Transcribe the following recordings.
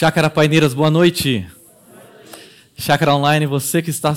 Chácara Paineiras, boa noite. Chácara Online, você que está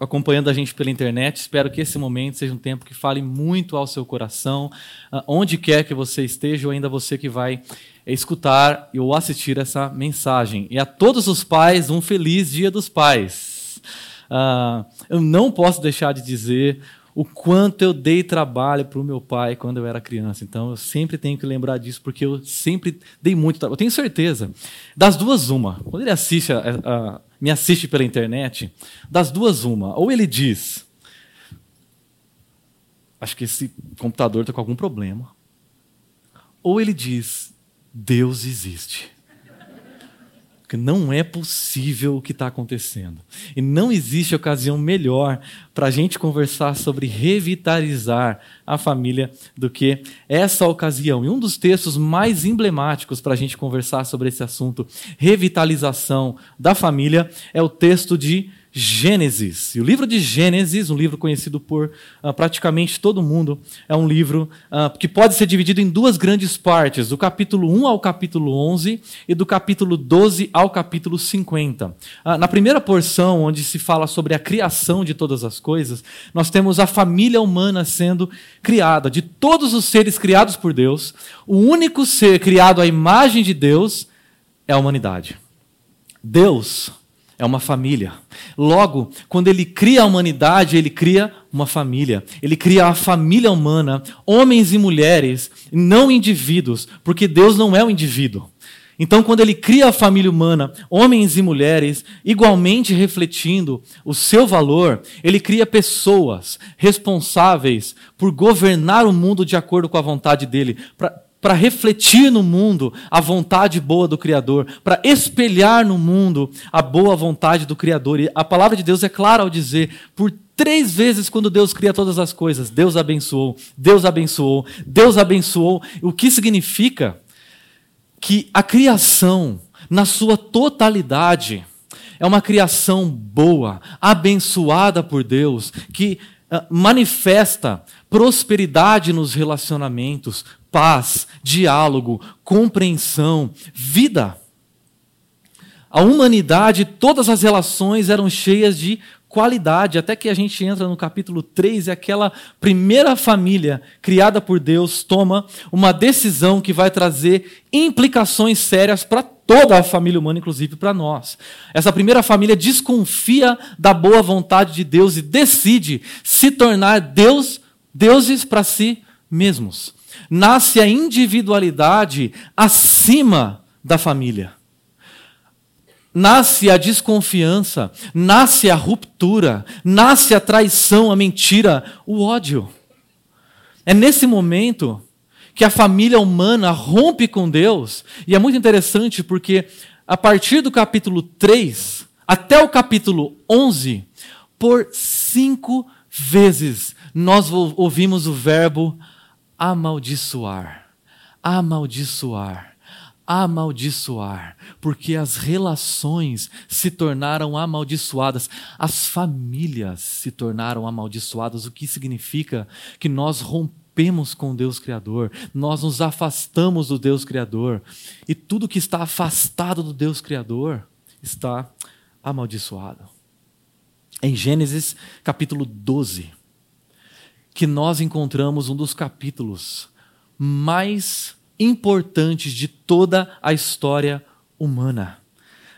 acompanhando a gente pela internet, espero que esse momento seja um tempo que fale muito ao seu coração, ah, onde quer que você esteja, ou ainda você que vai escutar ou assistir essa mensagem. E a todos os pais, um feliz Dia dos Pais. Uh, eu não posso deixar de dizer o quanto eu dei trabalho para o meu pai quando eu era criança. Então eu sempre tenho que lembrar disso, porque eu sempre dei muito trabalho. Eu tenho certeza. Das duas, uma. Quando ele assiste a, a, me assiste pela internet, das duas, uma. Ou ele diz: Acho que esse computador está com algum problema. Ou ele diz: Deus existe. Porque não é possível o que está acontecendo. E não existe ocasião melhor para a gente conversar sobre revitalizar a família do que essa ocasião. E um dos textos mais emblemáticos para a gente conversar sobre esse assunto, revitalização da família, é o texto de Gênesis. E o livro de Gênesis, um livro conhecido por uh, praticamente todo mundo, é um livro uh, que pode ser dividido em duas grandes partes, do capítulo 1 ao capítulo 11 e do capítulo 12 ao capítulo 50. Uh, ah, na primeira porção, onde se fala sobre a criação de todas as coisas, nós temos a família humana sendo criada. De todos os seres criados por Deus, o único ser criado à imagem de Deus é a humanidade. Deus é uma família. Logo, quando ele cria a humanidade, ele cria uma família. Ele cria a família humana, homens e mulheres, não indivíduos, porque Deus não é o um indivíduo. Então, quando ele cria a família humana, homens e mulheres, igualmente refletindo o seu valor, ele cria pessoas responsáveis por governar o mundo de acordo com a vontade dele, para refletir no mundo a vontade boa do Criador, para espelhar no mundo a boa vontade do Criador. E a palavra de Deus é clara ao dizer: por três vezes, quando Deus cria todas as coisas, Deus abençoou, Deus abençoou, Deus abençoou. O que significa que a criação, na sua totalidade, é uma criação boa, abençoada por Deus, que uh, manifesta prosperidade nos relacionamentos, paz, diálogo, compreensão, vida. A humanidade, todas as relações eram cheias de qualidade, até que a gente entra no capítulo 3 e aquela primeira família criada por Deus toma uma decisão que vai trazer implicações sérias para toda a família humana, inclusive para nós. Essa primeira família desconfia da boa vontade de Deus e decide se tornar Deus, deuses para si mesmos nasce a individualidade acima da família. Nasce a desconfiança, nasce a ruptura, nasce a traição, a mentira, o ódio. É nesse momento que a família humana rompe com Deus, e é muito interessante porque a partir do capítulo 3 até o capítulo 11, por cinco vezes nós ouvimos o verbo amaldiçoar, amaldiçoar, amaldiçoar, porque as relações se tornaram amaldiçoadas, as famílias se tornaram amaldiçoadas, o que significa que nós rompemos com Deus Criador, nós nos afastamos do Deus Criador, e tudo que está afastado do Deus Criador está amaldiçoado. Em Gênesis capítulo 12, que nós encontramos um dos capítulos mais importantes de toda a história humana.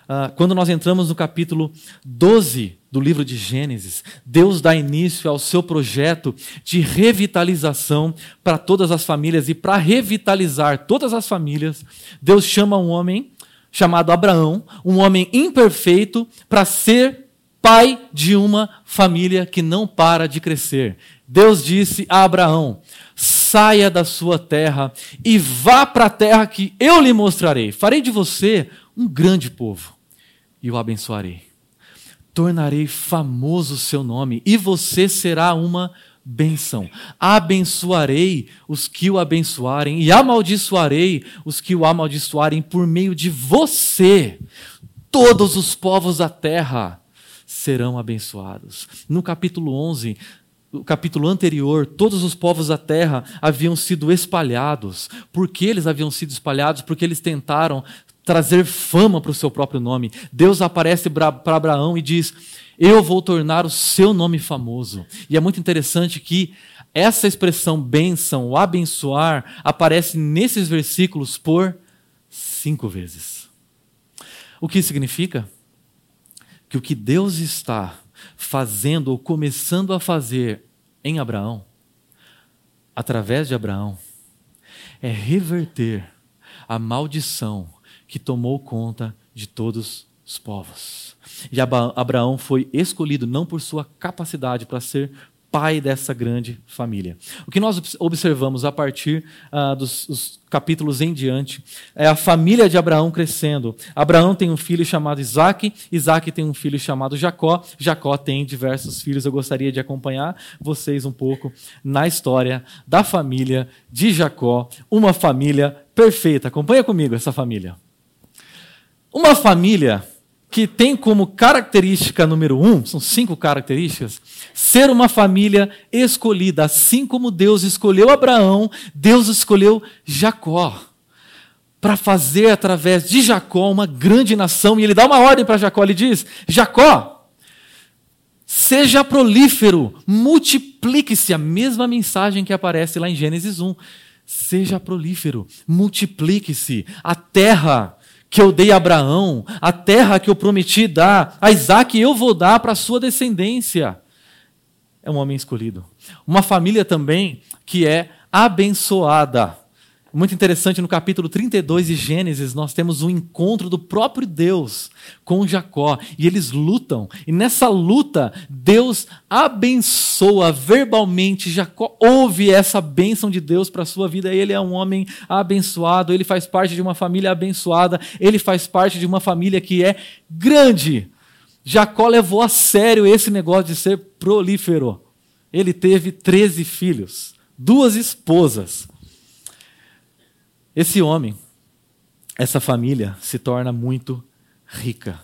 Uh, quando nós entramos no capítulo 12 do livro de Gênesis, Deus dá início ao seu projeto de revitalização para todas as famílias. E para revitalizar todas as famílias, Deus chama um homem chamado Abraão, um homem imperfeito, para ser pai de uma família que não para de crescer. Deus disse a Abraão: saia da sua terra e vá para a terra que eu lhe mostrarei. Farei de você um grande povo e o abençoarei. Tornarei famoso o seu nome e você será uma benção. Abençoarei os que o abençoarem e amaldiçoarei os que o amaldiçoarem por meio de você. Todos os povos da terra serão abençoados. No capítulo 11, o capítulo anterior, todos os povos da terra haviam sido espalhados. Por que eles haviam sido espalhados? Porque eles tentaram trazer fama para o seu próprio nome. Deus aparece para Abraão e diz: Eu vou tornar o seu nome famoso. E é muito interessante que essa expressão bênção, o abençoar, aparece nesses versículos por cinco vezes. O que significa? Que o que Deus está fazendo ou começando a fazer em Abraão, através de Abraão, é reverter a maldição que tomou conta de todos os povos. E Abraão foi escolhido não por sua capacidade para ser pai dessa grande família. O que nós observamos a partir dos, dos, capítulos em diante é a família de Abraão crescendo. Abraão tem um filho chamado Isaac, Isaac tem um filho chamado Jacó, Jacó tem diversos filhos. Eu gostaria de acompanhar vocês um pouco na história da família de Jacó, uma família perfeita. Acompanha comigo essa família. Uma família que tem como característica número um, são cinco características, ser uma família escolhida. Assim como Deus escolheu Abraão, Deus escolheu Jacó. Para fazer através de Jacó uma grande nação. E ele dá uma ordem para Jacó: ele diz: Jacó, seja prolífero, multiplique-se. A mesma mensagem que aparece lá em Gênesis 1. Seja prolífero, multiplique-se. A terra que eu dei a Abraão, a terra que eu prometi dar a Isaac, eu vou dar para a sua descendência. É um homem escolhido. Uma família também que é abençoada. Muito interessante, no capítulo 32 de Gênesis, nós temos um encontro do próprio Deus com Jacó. E eles lutam. E nessa luta, Deus abençoa verbalmente. Jacó ouve essa bênção de Deus para a sua vida. Ele é um homem abençoado. Ele faz parte de uma família abençoada. Ele faz parte de uma família que é grande. Jacó levou a sério esse negócio de ser prolífero. Ele teve 13 filhos, duas esposas. Esse homem, essa família se torna muito rica.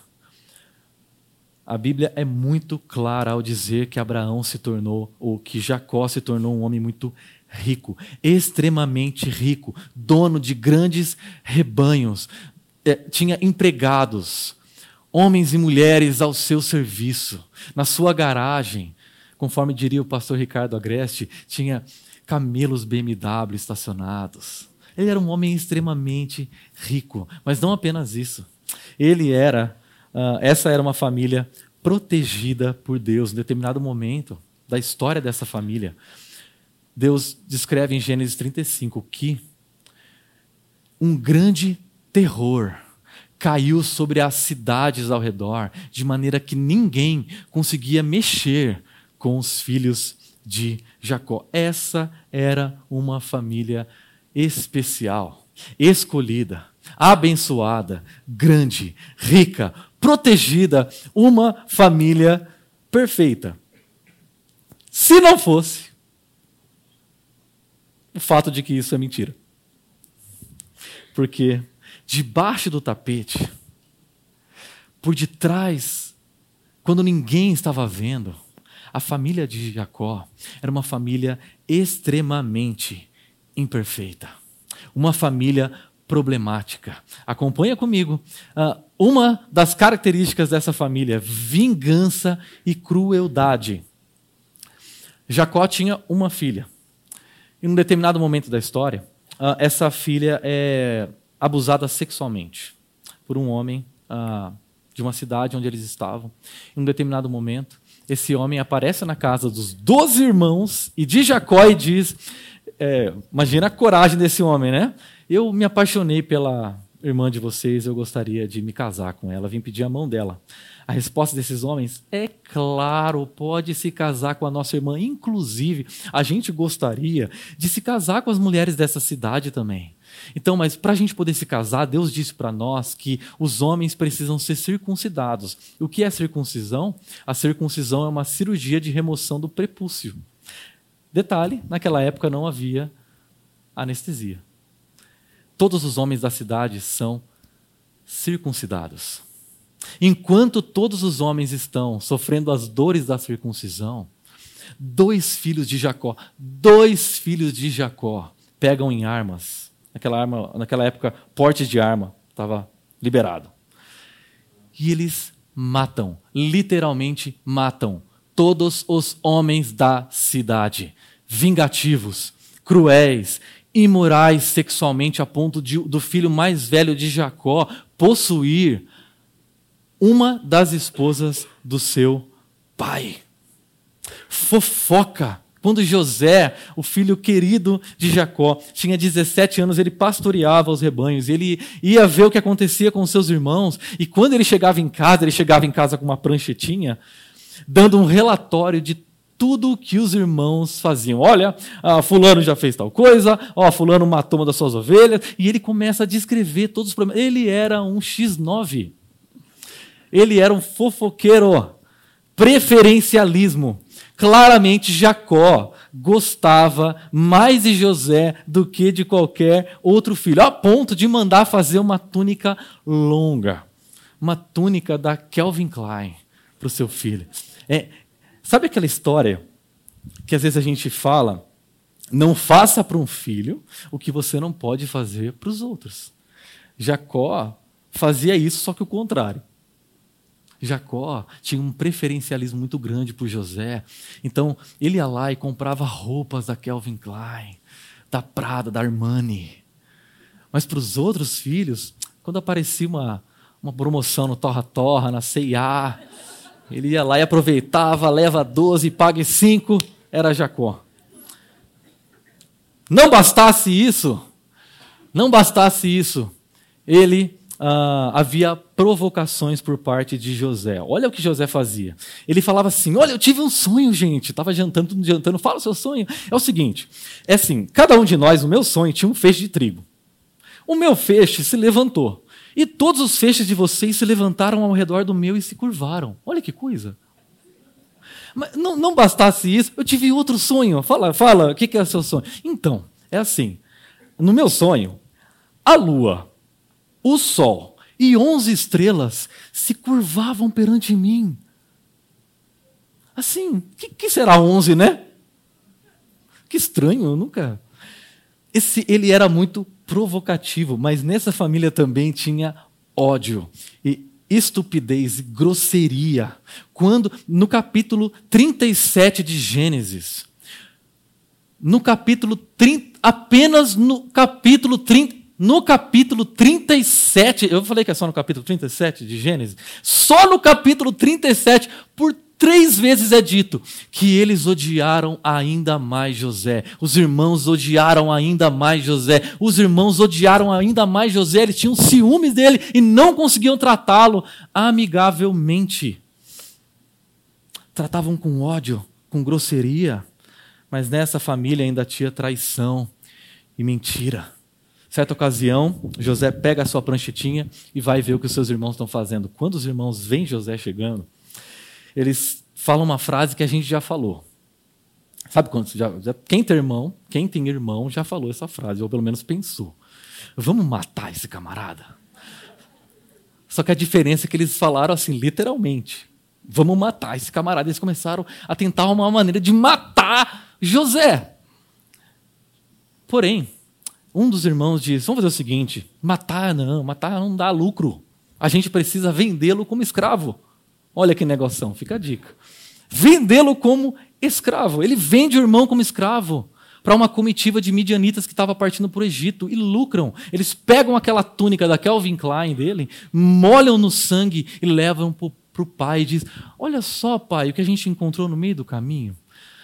A Bíblia é muito clara ao dizer que Abraão se tornou, ou que Jacó se tornou um homem muito rico, extremamente rico, dono de grandes rebanhos, é, tinha empregados, homens e mulheres ao seu serviço. Na sua garagem, conforme diria o pastor Ricardo Agreste, tinha camelos BMW estacionados. Ele era um homem extremamente rico, mas não apenas isso. Ele era, uh, essa era uma família protegida por Deus. Em determinado momento da história dessa família, Deus descreve em Gênesis 35 que um grande terror caiu sobre as cidades ao redor, de maneira que ninguém conseguia mexer com os filhos de Jacó. Essa era uma família especial, escolhida, abençoada, grande, rica, protegida, uma família perfeita. Se não fosse o fato de que isso é mentira. Porque debaixo do tapete, por detrás, quando ninguém estava vendo, a família de Jacó era uma família extremamente imperfeita, uma família problemática. Acompanha comigo. Uh, uma das características dessa família: vingança e crueldade. Jacó tinha uma filha. Em um determinado momento da história, uh, essa filha é abusada sexualmente por um homem uh, de uma cidade onde eles estavam. Em um determinado momento, esse homem aparece na casa dos doze irmãos e de Jacó e diz: é, imagina a coragem desse homem, né? Eu me apaixonei pela irmã de vocês, eu gostaria de me casar com ela, vim pedir a mão dela. A resposta desses homens é claro, pode se casar com a nossa irmã. Inclusive, a gente gostaria de se casar com as mulheres dessa cidade também. Então, mas para a gente poder se casar, Deus disse para nós que os homens precisam ser circuncidados. O que é circuncisão? A circuncisão é uma cirurgia de remoção do prepúcio. Detalhe: naquela época não havia anestesia. Todos os homens da cidade são circuncidados. Enquanto todos os homens estão sofrendo as dores da circuncisão, dois filhos de Jacó, dois filhos de Jacó pegam em armas. Naquela, arma, naquela época, porte de arma estava liberado. E eles matam, literalmente matam, todos os homens da cidade, vingativos, cruéis, imorais sexualmente, a ponto de, do filho mais velho de Jacó possuir uma das esposas do seu pai. Fofoca. Quando José, o filho querido de Jacó, tinha 17 anos, ele pastoreava os rebanhos, ele ia ver o que acontecia com seus irmãos, e quando ele chegava em casa, ele chegava em casa com uma pranchetinha, dando um relatório de tudo o que os irmãos faziam. Olha, ah, fulano já fez tal coisa, ó, fulano matou uma das suas ovelhas, e ele começa a descrever todos os problemas. Ele era um X9. Ele era um fofoqueiro. Preferencialismo. Claramente Jacó gostava mais de José do que de qualquer outro filho, a ponto de mandar fazer uma túnica longa, uma túnica da Kelvin Klein para o seu filho. É, sabe aquela história que às vezes a gente fala? Não faça para um filho o que você não pode fazer para os outros. Jacó fazia isso, só que o contrário. Jacó tinha um preferencialismo muito grande por José. Então, ele ia lá e comprava roupas da Kelvin Klein, da Prada, da Armani. Mas para os outros filhos, quando aparecia uma, uma promoção no Torra Torra, na CIA, ele ia lá e aproveitava, leva 12 e pague 5, era Jacó. Não bastasse isso, não bastasse isso, ele uh, havia provocações por parte de José. Olha o que José fazia. Ele falava assim: Olha, eu tive um sonho, gente. Estava jantando, jantando. Fala o seu sonho. É o seguinte: é assim, cada um de nós, o meu sonho, tinha um feixe de trigo. O meu feixe se levantou. E todos os feixes de vocês se levantaram ao redor do meu e se curvaram. Olha que coisa. Mas não, não bastasse isso, eu tive outro sonho. Fala, fala, o que, que é o seu sonho? Então, é assim: no meu sonho, a lua o sol e onze estrelas se curvavam perante mim. Assim, o que, que, será onze, né? Que estranho, nunca. Esse, ele era muito provocativo, mas nessa família também tinha ódio e estupidez e grosseria. Quando, no capítulo 37 de Gênesis, no capítulo 30, apenas no capítulo 30, no capítulo 37, eu falei que é só no capítulo 37 de Gênesis, só no capítulo 37, por três vezes é dito que eles odiaram ainda mais José. Os irmãos odiaram ainda mais José. Os irmãos odiaram ainda mais José. Eles tinham ciúmes dele e não conseguiam tratá-lo amigavelmente. Tratavam com ódio, com grosseria. Mas nessa família ainda tinha traição e mentira. Certa ocasião, José pega a sua pranchetinha e vai ver o que os seus irmãos estão fazendo. Quando os irmãos veem José chegando, eles falam uma frase que a gente já falou. Sabe quando já, já, quem tem irmão, quem tem irmão já falou essa frase, ou pelo menos pensou. Vamos matar esse camarada. Só que a diferença é que eles falaram assim, literalmente. Vamos matar esse camarada. Eles começaram a tentar uma maneira de matar José. Porém, um dos irmãos diz: Vamos fazer o seguinte: matar não, matar não dá lucro. A gente precisa vendê-lo como escravo. Olha que negociação, fica a dica. Vendê-lo como escravo. Ele vende o irmão como escravo para uma comitiva de midianitas que estava partindo para o Egito e lucram. Eles pegam aquela túnica da Kelvin Klein dele, molham no sangue e levam para o pai e diz: Olha só, pai, o que a gente encontrou no meio do caminho.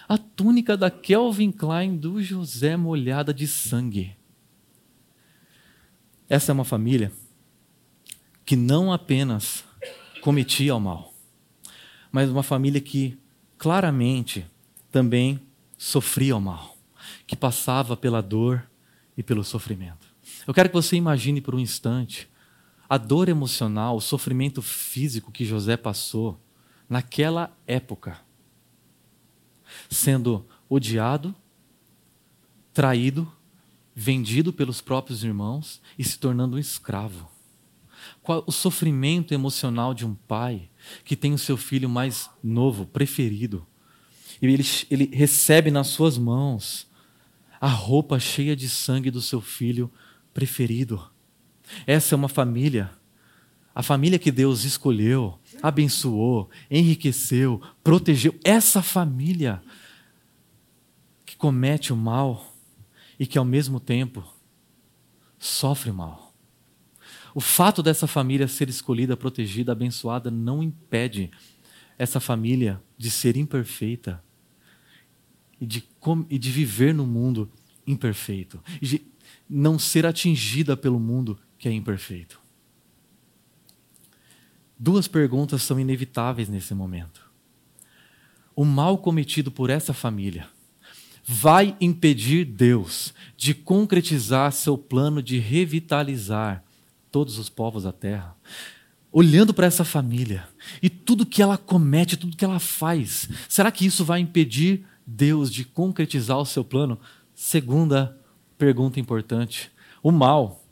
A túnica da Kelvin Klein do José molhada de sangue. Essa é uma família que não apenas cometia o mal, mas uma família que claramente também sofria o mal, que passava pela dor e pelo sofrimento. Eu quero que você imagine por um instante a dor emocional, o sofrimento físico que José passou naquela época, sendo odiado, traído vendido pelos próprios irmãos e se tornando um escravo. O sofrimento emocional de um pai que tem o seu filho mais novo, preferido, e ele, ele recebe nas suas mãos a roupa cheia de sangue do seu filho preferido. Essa é uma família A família que Deus escolheu, abençoou, enriqueceu, protegeu, essa família que comete o mal e que ao mesmo tempo sofre mal. O fato dessa família ser escolhida, protegida, abençoada, não impede essa família de ser imperfeita e de, e de viver no mundo imperfeito, e de não ser atingida pelo mundo que é imperfeito. Duas perguntas são inevitáveis nesse momento. O mal cometido por essa família vai impedir Deus de concretizar seu plano de revitalizar todos os povos da terra? Olhando para essa família e tudo que ela comete, tudo que ela faz, será que isso vai impedir Deus de concretizar o seu plano? Segunda pergunta importante: o mal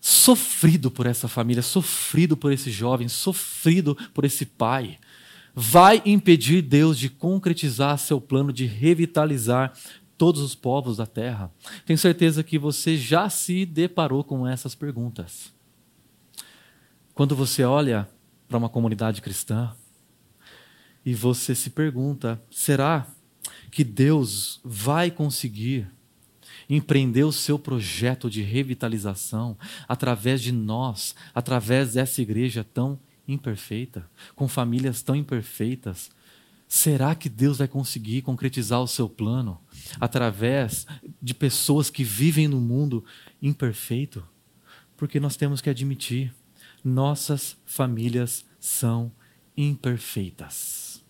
sofrido por essa família, sofrido por esse jovem, sofrido por esse pai, vai impedir Deus de concretizar seu plano de revitalizar todos os povos da terra? Tenho certeza que você já se deparou com essas perguntas. Quando você olha para uma comunidade cristã e você se pergunta: será que Deus vai conseguir empreender o seu projeto de revitalização através de nós, através dessa igreja tão imperfeita, com famílias tão imperfeitas. Será que Deus vai conseguir concretizar o seu plano através de pessoas que vivem no mundo imperfeito? Porque nós temos que admitir, nossas famílias são imperfeitas.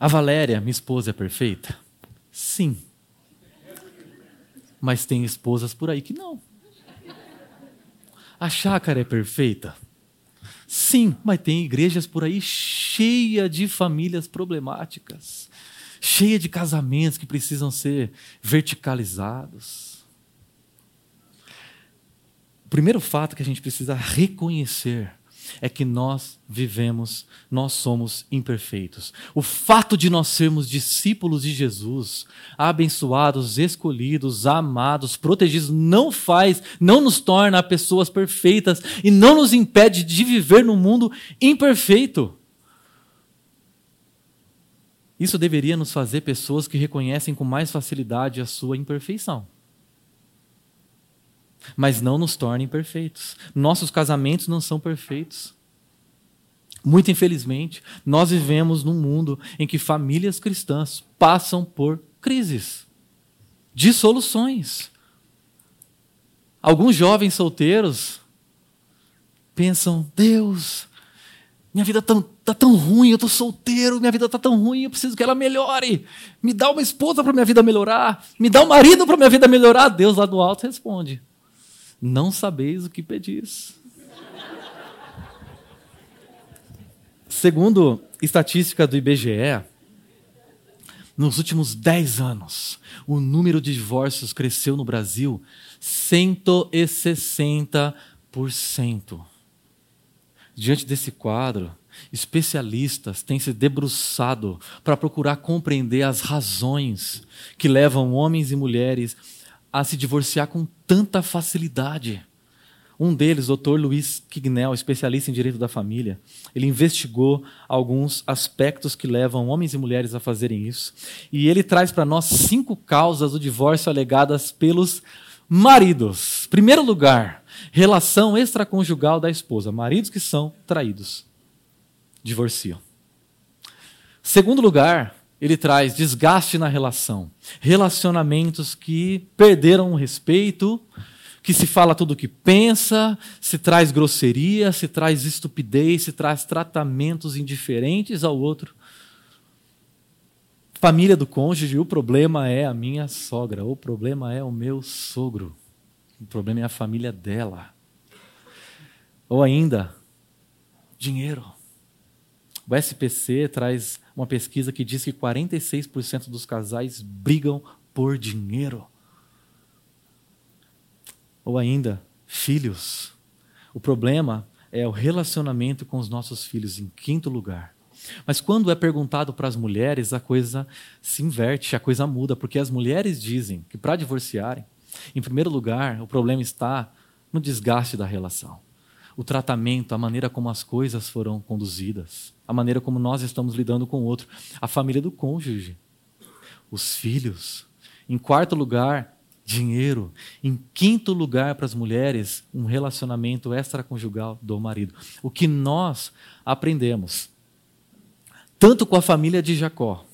A Valéria, minha esposa, é perfeita? Sim. Mas tem esposas por aí que não. A chácara é perfeita? Sim, mas tem igrejas por aí cheia de famílias problemáticas, cheia de casamentos que precisam ser verticalizados. O primeiro fato que a gente precisa reconhecer é que nós vivemos, nós somos imperfeitos. O fato de nós sermos discípulos de Jesus, abençoados, escolhidos, amados, protegidos, não faz, não nos torna pessoas perfeitas e não nos impede de viver no mundo imperfeito. Isso deveria nos fazer pessoas que reconhecem com mais facilidade a sua imperfeição mas não nos tornem perfeitos. Nossos casamentos não são perfeitos. Muito infelizmente, nós vivemos num mundo em que famílias cristãs passam por crises, dissoluções. Alguns jovens solteiros pensam: Deus, minha vida está tão, tão ruim, eu estou solteiro, minha vida está tão ruim, eu preciso que ela melhore. Me dá uma esposa para minha vida melhorar, me dá um marido para minha vida melhorar. Deus lá do alto responde: não sabeis o que pedis. Segundo estatística do IBGE, nos últimos 10 anos, o número de divórcios cresceu no Brasil 160%. Diante desse quadro, especialistas têm se debruçado para procurar compreender as razões que levam homens e mulheres a se divorciar com tanta facilidade. Um deles, Dr. Luiz Quignel, especialista em direito da família, ele investigou alguns aspectos que levam homens e mulheres a fazerem isso. E ele traz para nós cinco causas do divórcio alegadas pelos maridos. Primeiro lugar, relação extraconjugal da esposa. Maridos que são traídos divorciam. Segundo lugar, ele traz desgaste na relação, relacionamentos que perderam o respeito, que se fala tudo o que pensa, se traz grosseria, se traz estupidez, se traz tratamentos indiferentes ao outro. Família do cônjuge, o problema é a minha sogra, o problema é o meu sogro, o problema é a família dela. Ou ainda, dinheiro. O SPC traz uma pesquisa que diz que 46% dos casais brigam por dinheiro. Ou ainda, filhos. O problema é o relacionamento com os nossos filhos, em quinto lugar. Mas quando é perguntado para as mulheres, a coisa se inverte, a coisa muda, porque as mulheres dizem que para divorciarem, em primeiro lugar, o problema está no desgaste da relação. O tratamento, a maneira como as coisas foram conduzidas, a maneira como nós estamos lidando com o outro, a família do cônjuge, os filhos. Em quarto lugar, dinheiro. Em quinto lugar, para as mulheres, um relacionamento extraconjugal do marido. O que nós aprendemos, tanto com a família de Jacó,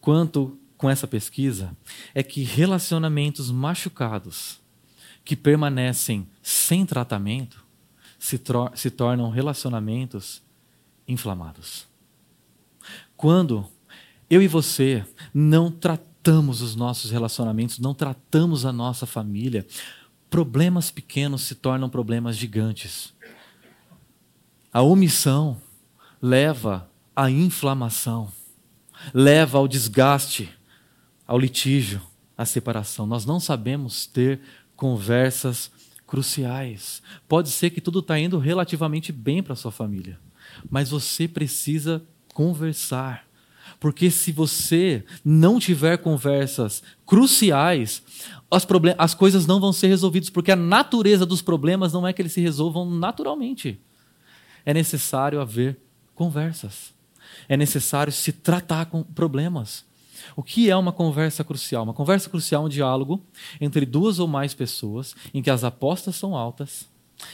quanto com essa pesquisa é que relacionamentos machucados que permanecem sem tratamento se, se tornam relacionamentos inflamados. Quando eu e você não tratamos os nossos relacionamentos, não tratamos a nossa família, problemas pequenos se tornam problemas gigantes. A omissão leva à inflamação, leva ao desgaste ao litígio, à separação. Nós não sabemos ter conversas cruciais. Pode ser que tudo está indo relativamente bem para sua família, mas você precisa conversar. Porque se você não tiver conversas cruciais, as, as coisas não vão ser resolvidas, porque a natureza dos problemas não é que eles se resolvam naturalmente. É necessário haver conversas. É necessário se tratar com problemas. O que é uma conversa crucial? Uma conversa crucial é um diálogo entre duas ou mais pessoas em que as apostas são altas,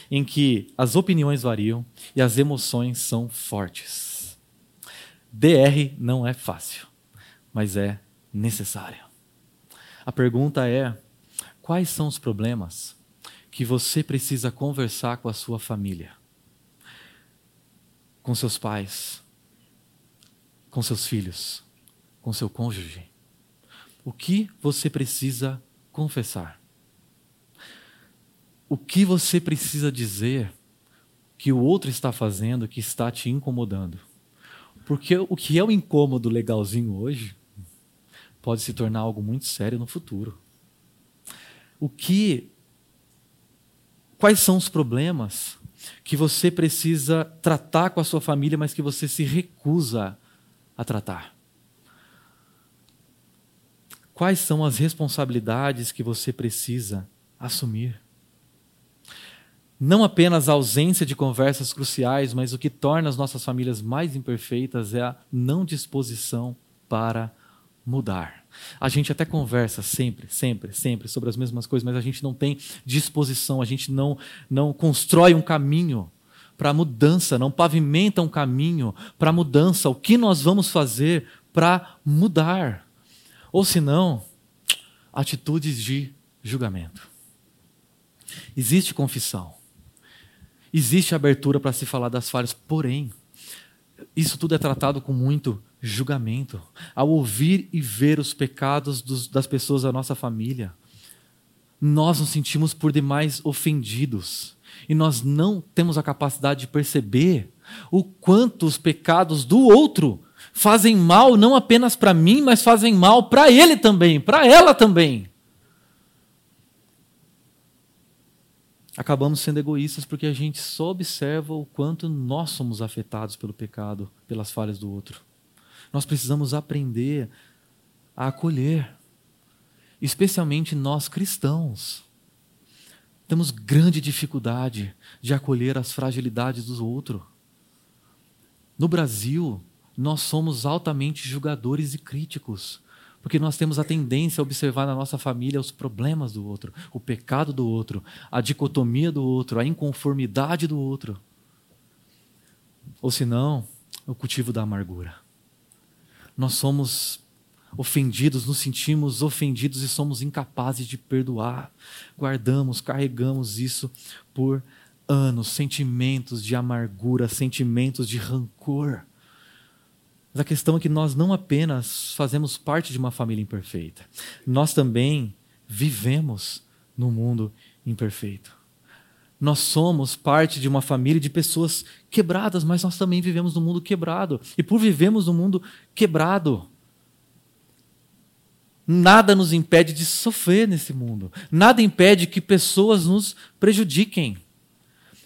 em que as opiniões variam e as emoções são fortes. DR não é fácil, mas é necessário. A pergunta é: quais são os problemas que você precisa conversar com a sua família? Com seus pais, com seus filhos, com seu cônjuge? O que você precisa confessar? O que você precisa dizer que o outro está fazendo que está te incomodando? Porque o que é o incômodo legalzinho hoje pode se tornar algo muito sério no futuro. O que quais são os problemas que você precisa tratar com a sua família, mas que você se recusa a tratar? Quais são as responsabilidades que você precisa assumir? Não apenas a ausência de conversas cruciais, mas o que torna as nossas famílias mais imperfeitas é a não disposição para mudar. A gente até conversa sempre, sempre, sempre sobre as mesmas coisas, mas a gente não tem disposição, a gente não, não constrói um caminho para mudança, não pavimenta um caminho para mudança. O que nós vamos fazer para mudar? Ou se não, atitudes de julgamento. Existe confissão. Existe abertura para se falar das falhas, porém, isso tudo é tratado com muito julgamento. Ao ouvir e ver os pecados dos, das pessoas da nossa família, nós nos sentimos por demais ofendidos e nós não temos a capacidade de perceber o quanto os pecados do outro fazem mal não apenas para mim, mas fazem mal para ele também, para ela também. Acabamos sendo egoístas porque a gente só observa o quanto nós somos afetados pelo pecado, pelas falhas do outro. Nós precisamos aprender a acolher, especialmente nós cristãos. Temos grande dificuldade de acolher as fragilidades do outro. No Brasil, nós somos altamente julgadores e críticos, porque nós temos a tendência a observar na nossa família os problemas do outro, o pecado do outro, a dicotomia do outro, a inconformidade do outro. Ou senão, o cultivo da amargura. Nós somos ofendidos, nos sentimos ofendidos e somos incapazes de perdoar. Guardamos, carregamos isso por anos, sentimentos de amargura, sentimentos de rancor. Mas a questão é que nós não apenas fazemos parte de uma família imperfeita, nós também vivemos no mundo imperfeito. Nós somos parte de uma família de pessoas quebradas, mas nós também vivemos no mundo quebrado. E por vivemos no mundo quebrado, nada nos impede de sofrer nesse mundo. Nada impede que pessoas nos prejudiquem.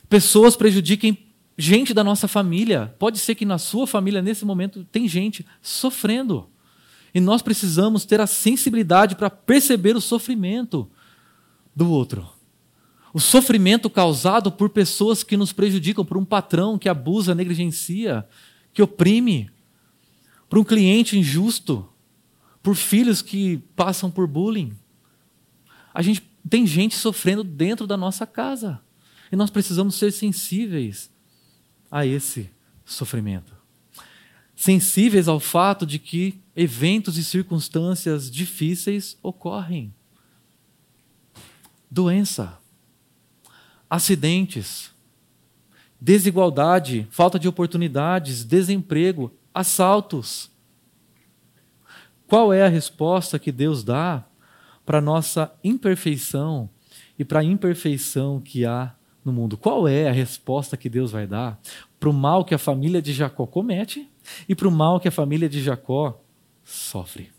Pessoas prejudiquem gente da nossa família. Pode ser que na sua família, nesse momento, tem gente sofrendo. E nós precisamos ter a sensibilidade para perceber o sofrimento do outro. O sofrimento causado por pessoas que nos prejudicam, por um patrão que abusa, negligencia, que oprime, por um cliente injusto, por filhos que passam por bullying. A gente tem gente sofrendo dentro da nossa casa. E nós precisamos ser sensíveis a esse sofrimento. Sensíveis ao fato de que eventos e circunstâncias difíceis ocorrem. Doença, acidentes, desigualdade, falta de oportunidades, desemprego, assaltos. Qual é a resposta que Deus dá para nossa imperfeição e para a imperfeição que há no mundo? Qual é a resposta que Deus vai dar para o mal que a família de Jacó comete e para o mal que a família de Jacó sofre?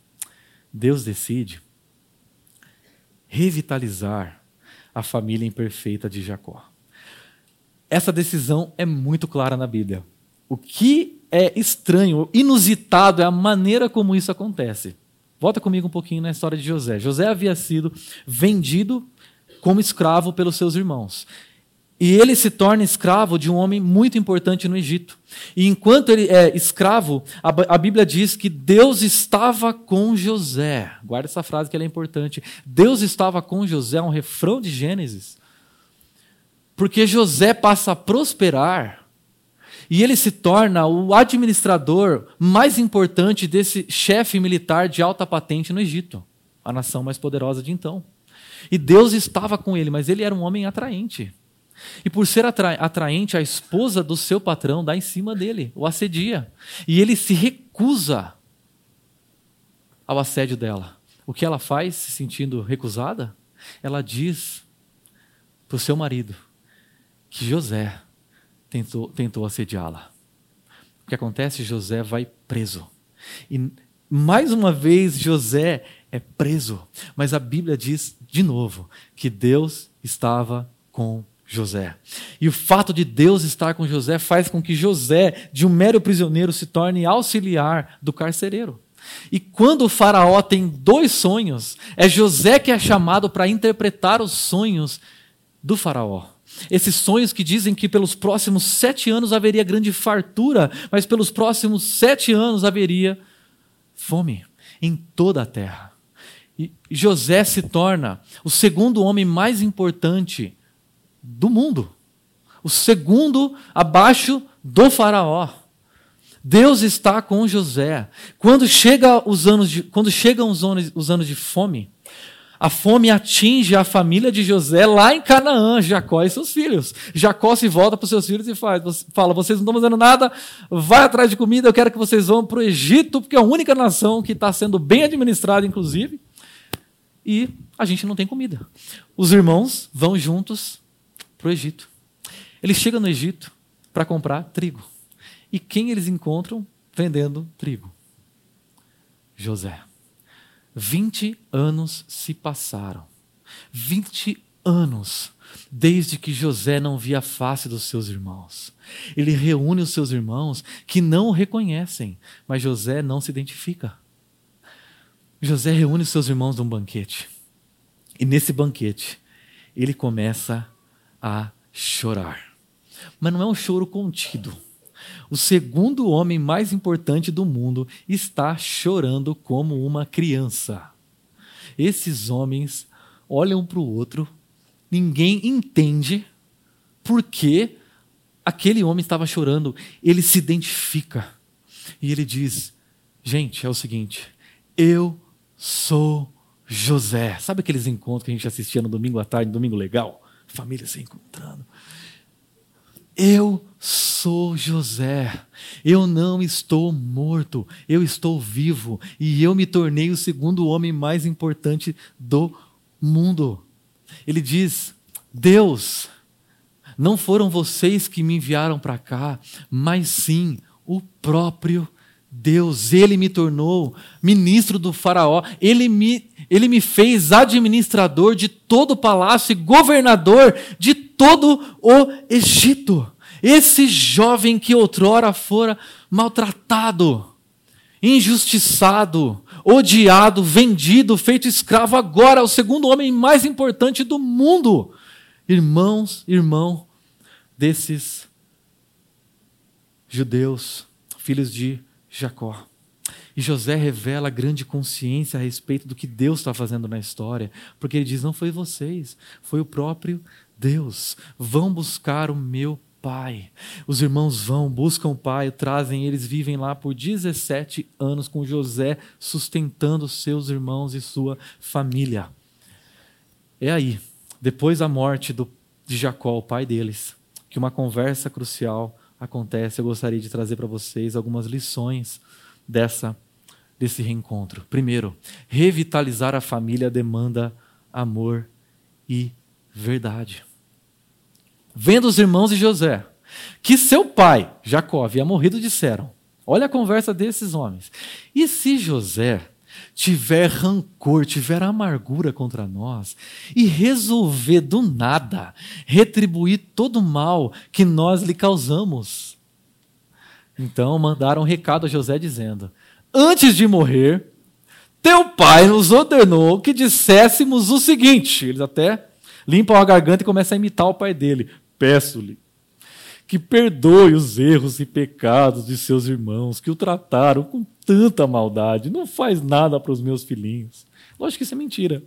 Deus decide revitalizar a família imperfeita de Jacó. Essa decisão é muito clara na Bíblia. O que é estranho, inusitado, é a maneira como isso acontece. Volta comigo um pouquinho na história de José. José havia sido vendido como escravo pelos seus irmãos. E ele se torna escravo de um homem muito importante no Egito. E enquanto ele é escravo, a, Bíblia diz que Deus estava com José. Guarda essa frase que ela é importante. Deus estava com José, um refrão de Gênesis. Porque José passa a prosperar e ele se torna o administrador mais importante desse chefe militar de alta patente no Egito, a nação mais poderosa de então. E Deus estava com ele, mas ele era um homem atraente. E por ser atra atraente, a esposa do seu patrão dá em cima dele, o assedia. E ele se recusa ao assédio dela. O que ela faz, se sentindo recusada? Ela diz para o seu marido que José tentou, tentou assediá-la. O que acontece? José vai preso. E mais uma vez José é preso. Mas a Bíblia diz de novo que Deus estava com José. E o fato de Deus estar com José faz com que José, de um mero prisioneiro, se torne auxiliar do carcereiro. E quando o Faraó tem dois sonhos, é José que é chamado para interpretar os sonhos do Faraó. Esses sonhos que dizem que pelos próximos sete anos haveria grande fartura, mas pelos próximos sete anos haveria fome em toda a terra. E José se torna o segundo homem mais importante do mundo. O segundo abaixo do faraó. Deus está com José. Quando, chega os anos de, quando chegam os anos, os anos de fome, a fome atinge a família de José lá em Canaã, Jacó e seus filhos. Jacó se volta para os seus filhos e faz, fala: Vocês não estão fazendo nada, vai atrás de comida, eu quero que vocês vão para o Egito, porque é a única nação que está sendo bem administrada, inclusive, e a gente não tem comida. Os irmãos vão juntos para o Egito. Eles chegam no Egito para comprar trigo. E quem eles encontram vendendo trigo? José. 20 anos se passaram. 20 anos desde que José não via a face dos seus irmãos. Ele reúne os seus irmãos que não o reconhecem, mas José não se identifica. José reúne os seus irmãos num banquete. E nesse banquete, ele começa a chorar. Mas não é um choro contido. O segundo homem mais importante do mundo está chorando como uma criança. Esses homens olham para o outro, ninguém entende por que aquele homem estava chorando. Ele se identifica e ele diz: Gente, é o seguinte, eu sou José. Sabe aqueles encontros que a gente assistia no domingo à tarde, no domingo legal? Família se encontrando. Eu sou José, eu não estou morto, eu estou vivo e eu me tornei o segundo homem mais importante do mundo. Ele diz: Deus, não foram vocês que me enviaram para cá, mas sim o próprio Deus, ele me tornou ministro do Faraó, ele me, ele me fez administrador de todo o palácio e governador de todo o Egito. Esse jovem que outrora fora maltratado, injustiçado, odiado, vendido, feito escravo, agora é o segundo homem mais importante do mundo. irmãos, irmão desses judeus, filhos de Jacó. E José revela grande consciência a respeito do que Deus está fazendo na história, porque ele diz: não foi vocês, foi o próprio Deus. Vão buscar o meu pai. Os irmãos vão, buscam o pai, trazem, eles vivem lá por 17 anos com José, sustentando seus irmãos e sua família. É aí, depois da morte do, de Jacó, o pai deles, que uma conversa crucial acontece. Eu gostaria de trazer para vocês algumas lições dessa desse reencontro. Primeiro, revitalizar a família demanda amor e verdade. Vendo os irmãos de José que seu pai, Jacó, havia morrido, disseram: Olha a conversa desses homens. E se José tiver rancor, tiver amargura contra nós e resolver do nada retribuir todo o mal que nós lhe causamos? Então mandaram um recado a José dizendo: Antes de morrer, teu pai nos ordenou que disséssemos o seguinte: eles até limpam a garganta e começam a imitar o pai dele peço-lhe que perdoe os erros e pecados de seus irmãos que o trataram com tanta maldade. Não faz nada para os meus filhinhos. Lógico que isso é mentira.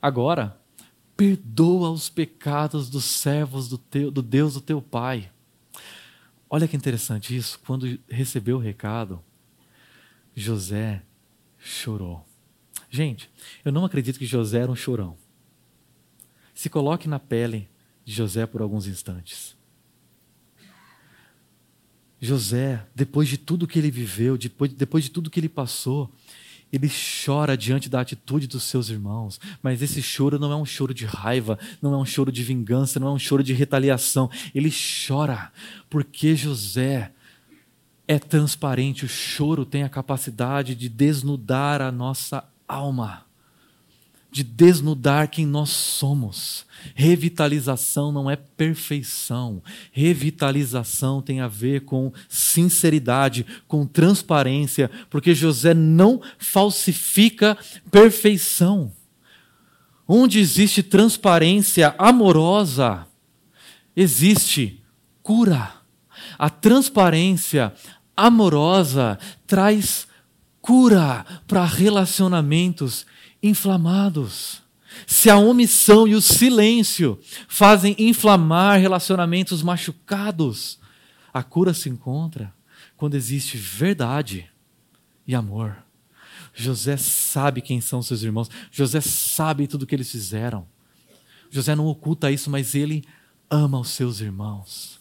Agora, perdoa os pecados dos servos do, teu, do Deus do teu pai. Olha que interessante isso. Quando recebeu o recado, José chorou. Gente, eu não acredito que José era um chorão. Se coloque na pele de José por alguns instantes. José, depois de tudo que ele viveu, depois, depois de tudo que ele passou, ele chora diante da atitude dos seus irmãos, mas esse choro não é um choro de raiva, não é um choro de vingança, não é um choro de retaliação. Ele chora porque José é transparente, o choro tem a capacidade de desnudar a nossa alma de desnudar quem nós somos. Revitalização não é perfeição. Revitalização tem a ver com sinceridade, com transparência, porque José não falsifica perfeição. Onde existe transparência amorosa, existe cura. A transparência amorosa traz cura para relacionamentos inflamados. Se a omissão e o silêncio fazem inflamar relacionamentos machucados, a cura se encontra quando existe verdade e amor. José sabe quem são seus irmãos, José sabe tudo o que eles fizeram. José não oculta isso, mas ele ama os seus irmãos.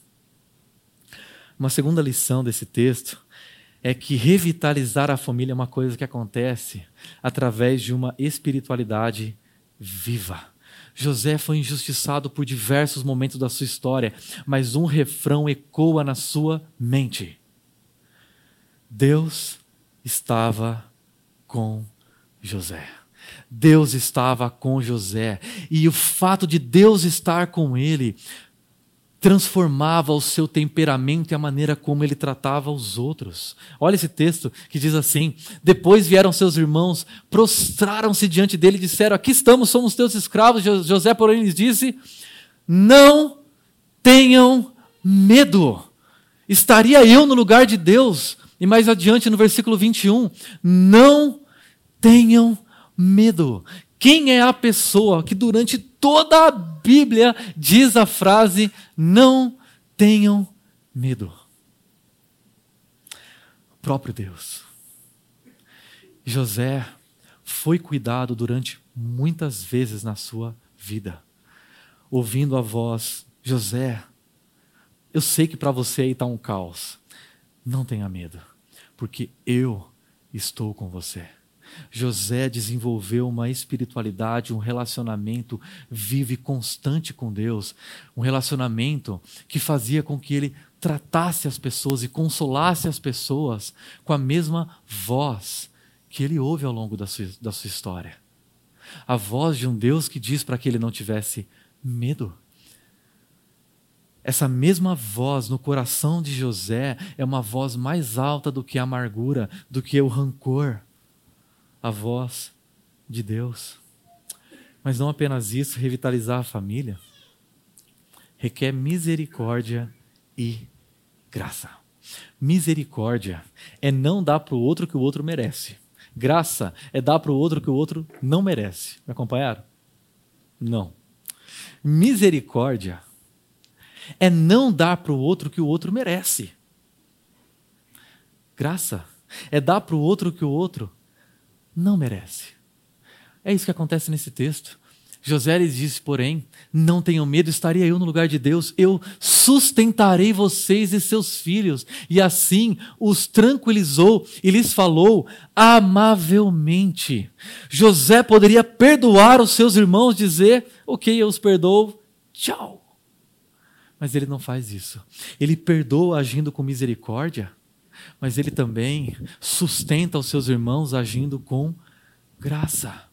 Uma segunda lição desse texto é que revitalizar a família é uma coisa que acontece através de uma espiritualidade viva. José foi injustiçado por diversos momentos da sua história, mas um refrão ecoa na sua mente. Deus estava com José. Deus estava com José. E o fato de Deus estar com ele transformava o seu temperamento e a maneira como ele tratava os outros. Olha esse texto que diz assim: Depois vieram seus irmãos, prostraram-se diante dele e disseram: Aqui estamos, somos teus escravos. José, porém, lhes disse: Não tenham medo. Estaria eu no lugar de Deus. E mais adiante, no versículo 21, não tenham medo. Quem é a pessoa que durante toda a Bíblia diz a frase: não tenham medo? O próprio Deus. José foi cuidado durante muitas vezes na sua vida, ouvindo a voz: José, eu sei que para você aí está um caos. Não tenha medo, porque eu estou com você. José desenvolveu uma espiritualidade, um relacionamento vivo e constante com Deus, um relacionamento que fazia com que ele tratasse as pessoas e consolasse as pessoas com a mesma voz que ele ouve ao longo da sua, da sua história. A voz de um Deus que diz para que ele não tivesse medo. Essa mesma voz no coração de José é uma voz mais alta do que a amargura, do que o rancor a voz de Deus. Mas não apenas isso, revitalizar a família requer misericórdia e graça. Misericórdia é não dar para o outro que o outro merece. Graça é dar para o outro que o outro não merece. Me acompanharam? Não. Misericórdia é não dar para o outro que o outro merece. Graça é dar para o outro que o outro não merece. É isso que acontece nesse texto. José lhes disse, porém, não tenham medo, estaria eu no lugar de Deus, eu sustentarei vocês e seus filhos. E assim os tranquilizou e lhes falou amavelmente. José poderia perdoar os seus irmãos, dizer, ok, eu os perdoo, tchau. Mas ele não faz isso. Ele perdoa agindo com misericórdia, mas ele também sustenta os seus irmãos agindo com graça.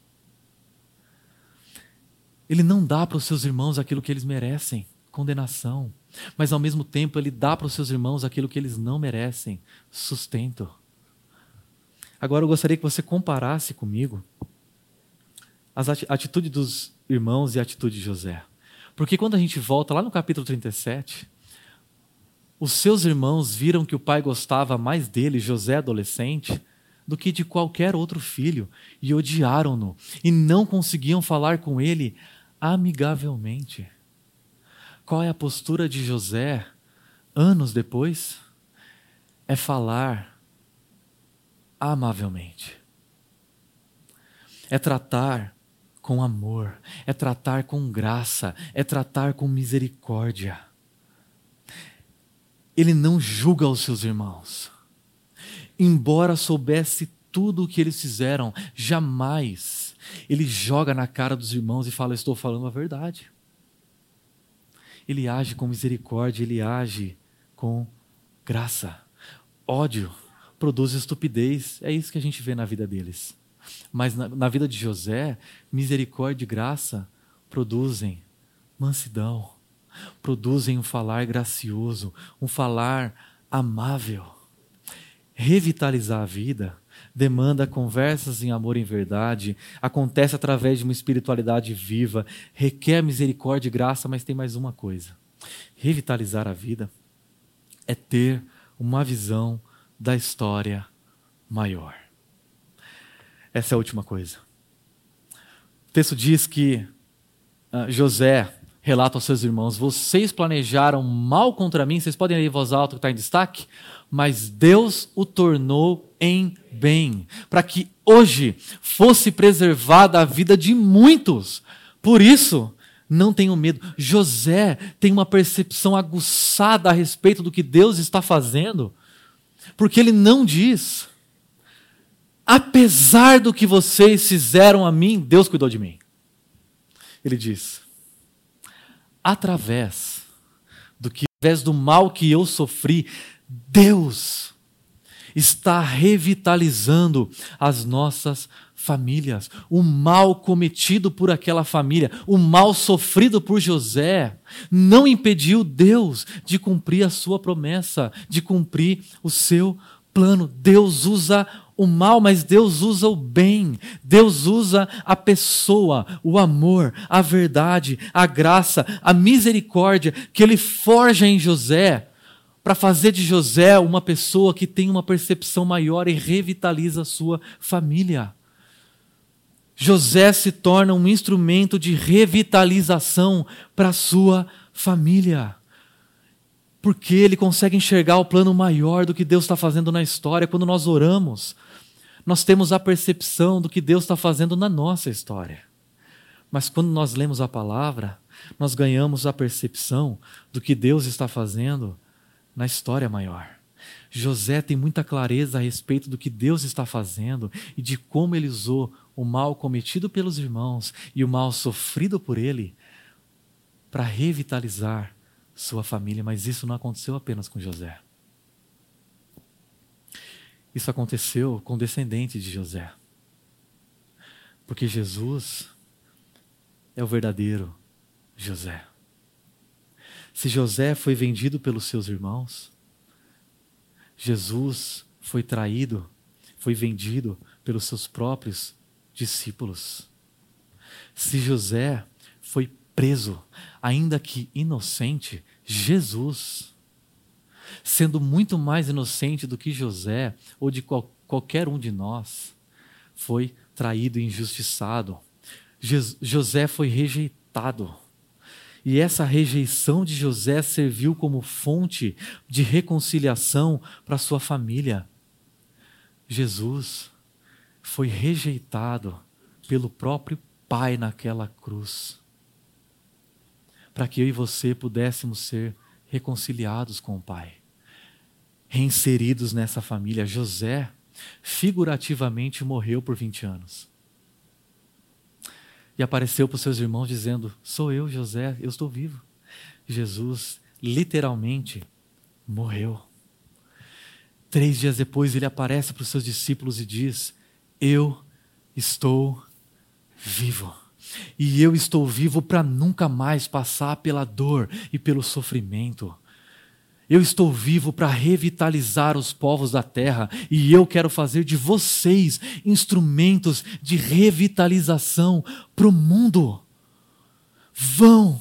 Ele não dá para os seus irmãos aquilo que eles merecem, condenação. Mas ao mesmo tempo ele dá para os seus irmãos aquilo que eles não merecem, sustento. Agora eu gostaria que você comparasse comigo as atitudes dos irmãos e a atitude de José. Porque quando a gente volta lá no capítulo 37, os seus irmãos viram que o pai gostava mais dele, José adolescente, do que de qualquer outro filho, e odiaram-no, e não conseguiam falar com ele amigavelmente. Qual é a postura de José anos depois? É falar amavelmente. É tratar com amor, é tratar com graça, é tratar com misericórdia. Ele não julga os seus irmãos. Embora soubesse tudo o que eles fizeram, jamais ele joga na cara dos irmãos e fala: Estou falando a verdade. Ele age com misericórdia, ele age com graça. Ódio produz estupidez, é isso que a gente vê na vida deles. Mas na, na vida de José, misericórdia e graça produzem mansidão, produzem um falar gracioso, um falar amável. Revitalizar a vida demanda conversas em amor e em verdade, acontece através de uma espiritualidade viva, requer misericórdia e graça, mas tem mais uma coisa. Revitalizar a vida é ter uma visão da história maior. Essa é a última coisa. O texto diz que uh, José relata aos seus irmãos: Vocês planejaram mal contra mim, vocês podem ler em voz alta que está em destaque, mas Deus o tornou em bem, para que hoje fosse preservada a vida de muitos. Por isso, não tenham medo. José tem uma percepção aguçada a respeito do que Deus está fazendo, porque ele não diz: apesar do que vocês fizeram a mim, Deus cuidou de mim. Ele diz: através do que, através do mal que eu sofri, Deus está revitalizando as nossas famílias. O mal cometido por aquela família, o mal sofrido por José, não impediu Deus de cumprir a sua promessa, de cumprir o seu plano. Deus usa o mal, mas Deus usa o bem. Deus usa a pessoa, o amor, a verdade, a graça, a misericórdia que ele forja em José para fazer de José uma pessoa que tem uma percepção maior e revitaliza a sua família. José se torna um instrumento de revitalização para a sua família porque ele consegue enxergar o plano maior do que Deus está fazendo na história. Quando nós oramos, nós temos a percepção do que Deus está fazendo na nossa história. Mas quando nós lemos a palavra, nós ganhamos a percepção do que Deus está fazendo na história maior. José tem muita clareza a respeito do que Deus está fazendo e de como ele usou o mal cometido pelos irmãos e o mal sofrido por ele para revitalizar sua família, mas isso não aconteceu apenas com José. Isso aconteceu com descendentes de José. Porque Jesus é o verdadeiro José. Se José foi vendido pelos seus irmãos, Jesus foi traído, foi vendido pelos seus próprios discípulos. Se José foi preso, ainda que inocente, Jesus, sendo muito mais inocente do que José ou de qual, qualquer um de nós, foi traído e injustiçado. José foi rejeitado. E essa rejeição de José serviu como fonte de reconciliação para sua família. Jesus foi rejeitado pelo próprio Pai naquela cruz, para que eu e você pudéssemos ser reconciliados com o Pai, reinseridos nessa família. José, figurativamente, morreu por 20 anos. E apareceu para os seus irmãos dizendo: Sou eu, José, eu estou vivo. Jesus, literalmente, morreu. Três dias depois, ele aparece para os seus discípulos e diz: Eu estou vivo. E eu estou vivo para nunca mais passar pela dor e pelo sofrimento. Eu estou vivo para revitalizar os povos da terra e eu quero fazer de vocês instrumentos de revitalização para o mundo. Vão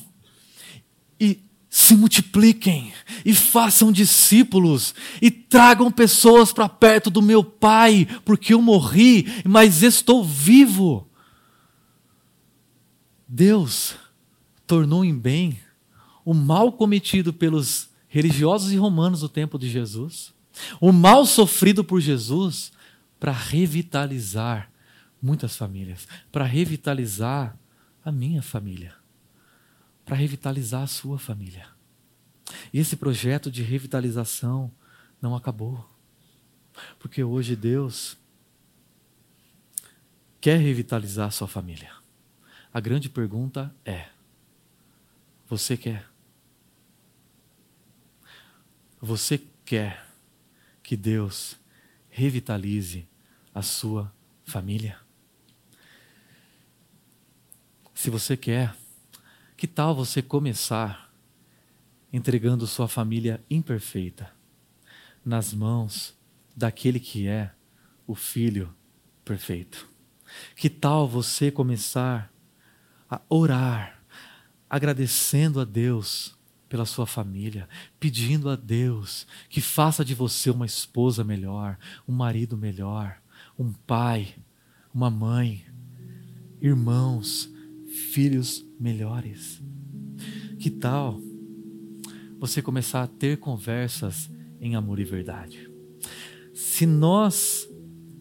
e se multipliquem e façam discípulos e tragam pessoas para perto do meu Pai, porque eu morri, mas estou vivo. Deus tornou em bem o mal cometido pelos religiosos e romanos do tempo de Jesus, o mal sofrido por Jesus, para revitalizar muitas famílias, para revitalizar a minha família para revitalizar a sua família. E esse projeto de revitalização não acabou. Porque hoje Deus quer revitalizar a sua família. A grande pergunta é: você quer? Você quer que Deus revitalize a sua família? Se você quer, que tal você começar entregando sua família imperfeita nas mãos daquele que é o Filho perfeito? Que tal você começar a orar, agradecendo a Deus pela sua família, pedindo a Deus que faça de você uma esposa melhor, um marido melhor, um pai, uma mãe, irmãos, filhos melhores. Que tal você começar a ter conversas em amor e verdade? Se nós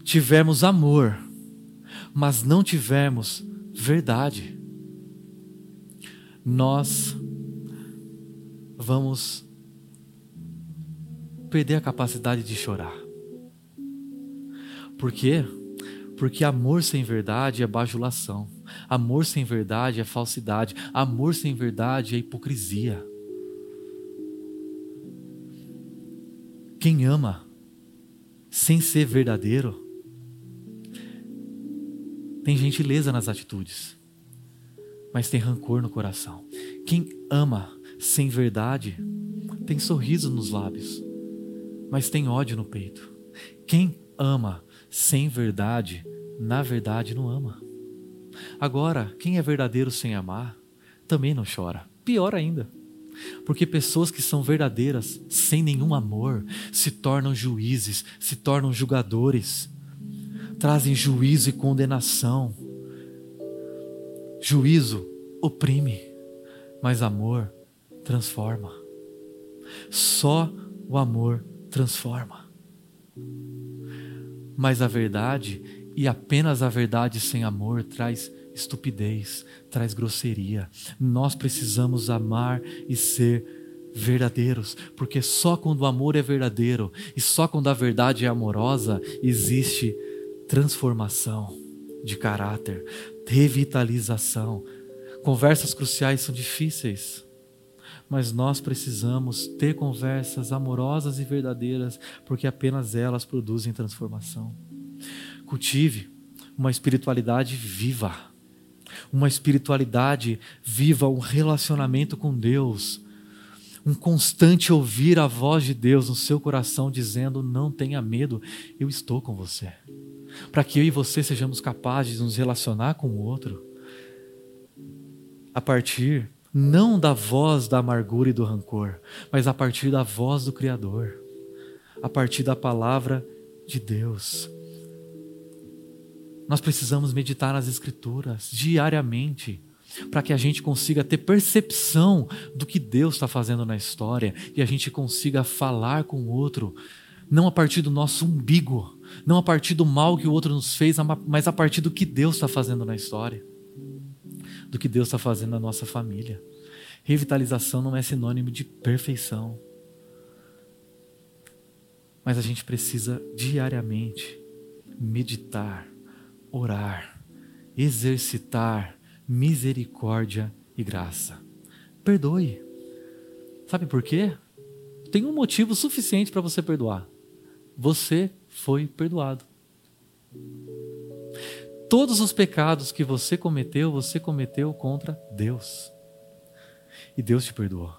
tivermos amor, mas não tivermos verdade, nós vamos perder a capacidade de chorar. Por quê? Porque amor sem verdade é bajulação. Amor sem verdade é falsidade. Amor sem verdade é hipocrisia. Quem ama sem ser verdadeiro tem gentileza nas atitudes, mas tem rancor no coração. Quem ama sem verdade tem sorriso nos lábios, mas tem ódio no peito. Quem ama sem verdade, na verdade não ama. Agora, quem é verdadeiro sem amar, também não chora. Pior ainda. Porque pessoas que são verdadeiras, sem nenhum amor, se tornam juízes, se tornam julgadores, trazem juízo e condenação. Juízo oprime, mas amor transforma. Só o amor transforma. Mas a verdade e apenas a verdade sem amor traz estupidez, traz grosseria. Nós precisamos amar e ser verdadeiros, porque só quando o amor é verdadeiro e só quando a verdade é amorosa existe transformação de caráter, revitalização. Conversas cruciais são difíceis, mas nós precisamos ter conversas amorosas e verdadeiras, porque apenas elas produzem transformação. Cultive uma espiritualidade viva. Uma espiritualidade viva, um relacionamento com Deus. Um constante ouvir a voz de Deus no seu coração dizendo: Não tenha medo, eu estou com você. Para que eu e você sejamos capazes de nos relacionar com o outro a partir não da voz da amargura e do rancor, mas a partir da voz do Criador, a partir da palavra de Deus. Nós precisamos meditar nas Escrituras diariamente, para que a gente consiga ter percepção do que Deus está fazendo na história e a gente consiga falar com o outro, não a partir do nosso umbigo, não a partir do mal que o outro nos fez, mas a partir do que Deus está fazendo na história, do que Deus está fazendo na nossa família. Revitalização não é sinônimo de perfeição. Mas a gente precisa diariamente meditar, orar, exercitar misericórdia e graça. Perdoe. Sabe por quê? Tem um motivo suficiente para você perdoar. Você foi perdoado. Todos os pecados que você cometeu, você cometeu contra Deus e Deus te perdoou.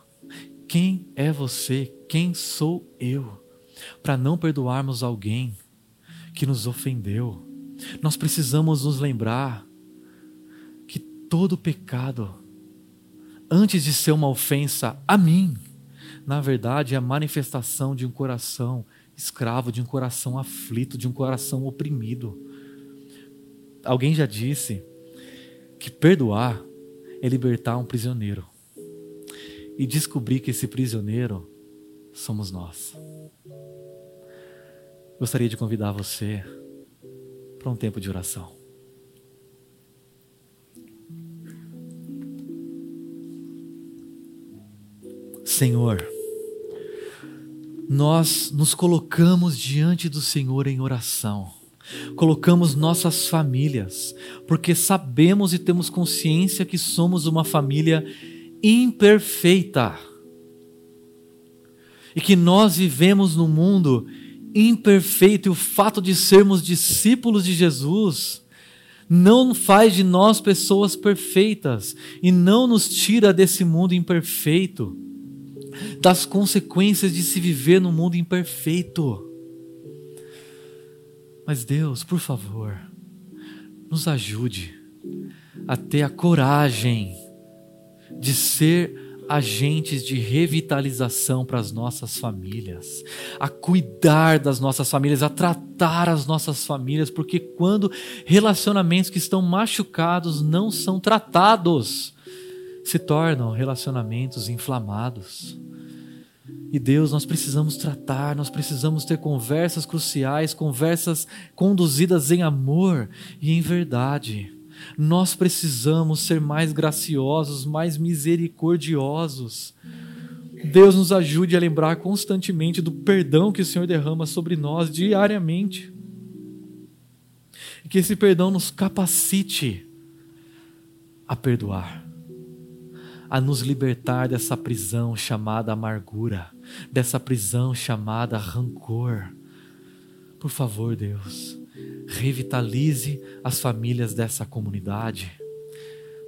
Quem é você? Quem sou eu? Para não perdoarmos alguém que nos ofendeu. Nós precisamos nos lembrar que todo pecado, antes de ser uma ofensa a mim, na verdade é a manifestação de um coração escravo, de um coração aflito, de um coração oprimido. Alguém já disse que perdoar é libertar um prisioneiro e descobrir que esse prisioneiro somos nós. Gostaria de convidar você para um tempo de oração. Senhor, nós nos colocamos diante do Senhor em oração, colocamos nossas famílias, porque sabemos e temos consciência que somos uma família imperfeita. E que nós vivemos num mundo imperfeito, e o fato de sermos discípulos de Jesus não faz de nós pessoas perfeitas e não nos tira desse mundo imperfeito, das consequências de se viver num mundo imperfeito. Mas Deus, por favor, nos ajude a ter a coragem de ser agentes de revitalização para as nossas famílias, a cuidar das nossas famílias, a tratar as nossas famílias, porque quando relacionamentos que estão machucados não são tratados, se tornam relacionamentos inflamados. E Deus, nós precisamos tratar, nós precisamos ter conversas cruciais, conversas conduzidas em amor e em verdade nós precisamos ser mais graciosos, mais misericordiosos. Deus nos ajude a lembrar constantemente do perdão que o Senhor derrama sobre nós diariamente. E que esse perdão nos capacite a perdoar, a nos libertar dessa prisão chamada amargura, dessa prisão chamada rancor. Por favor, Deus revitalize as famílias dessa comunidade.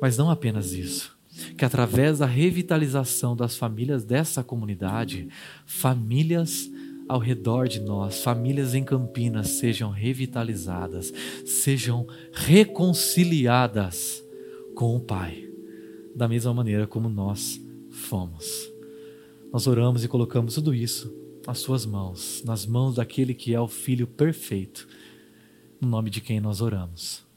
Mas não apenas isso. Que através da revitalização das famílias dessa comunidade, famílias ao redor de nós, famílias em Campinas sejam revitalizadas, sejam reconciliadas com o Pai, da mesma maneira como nós fomos. Nós oramos e colocamos tudo isso nas Suas mãos, nas mãos daquele que é o Filho perfeito no nome de quem nós oramos.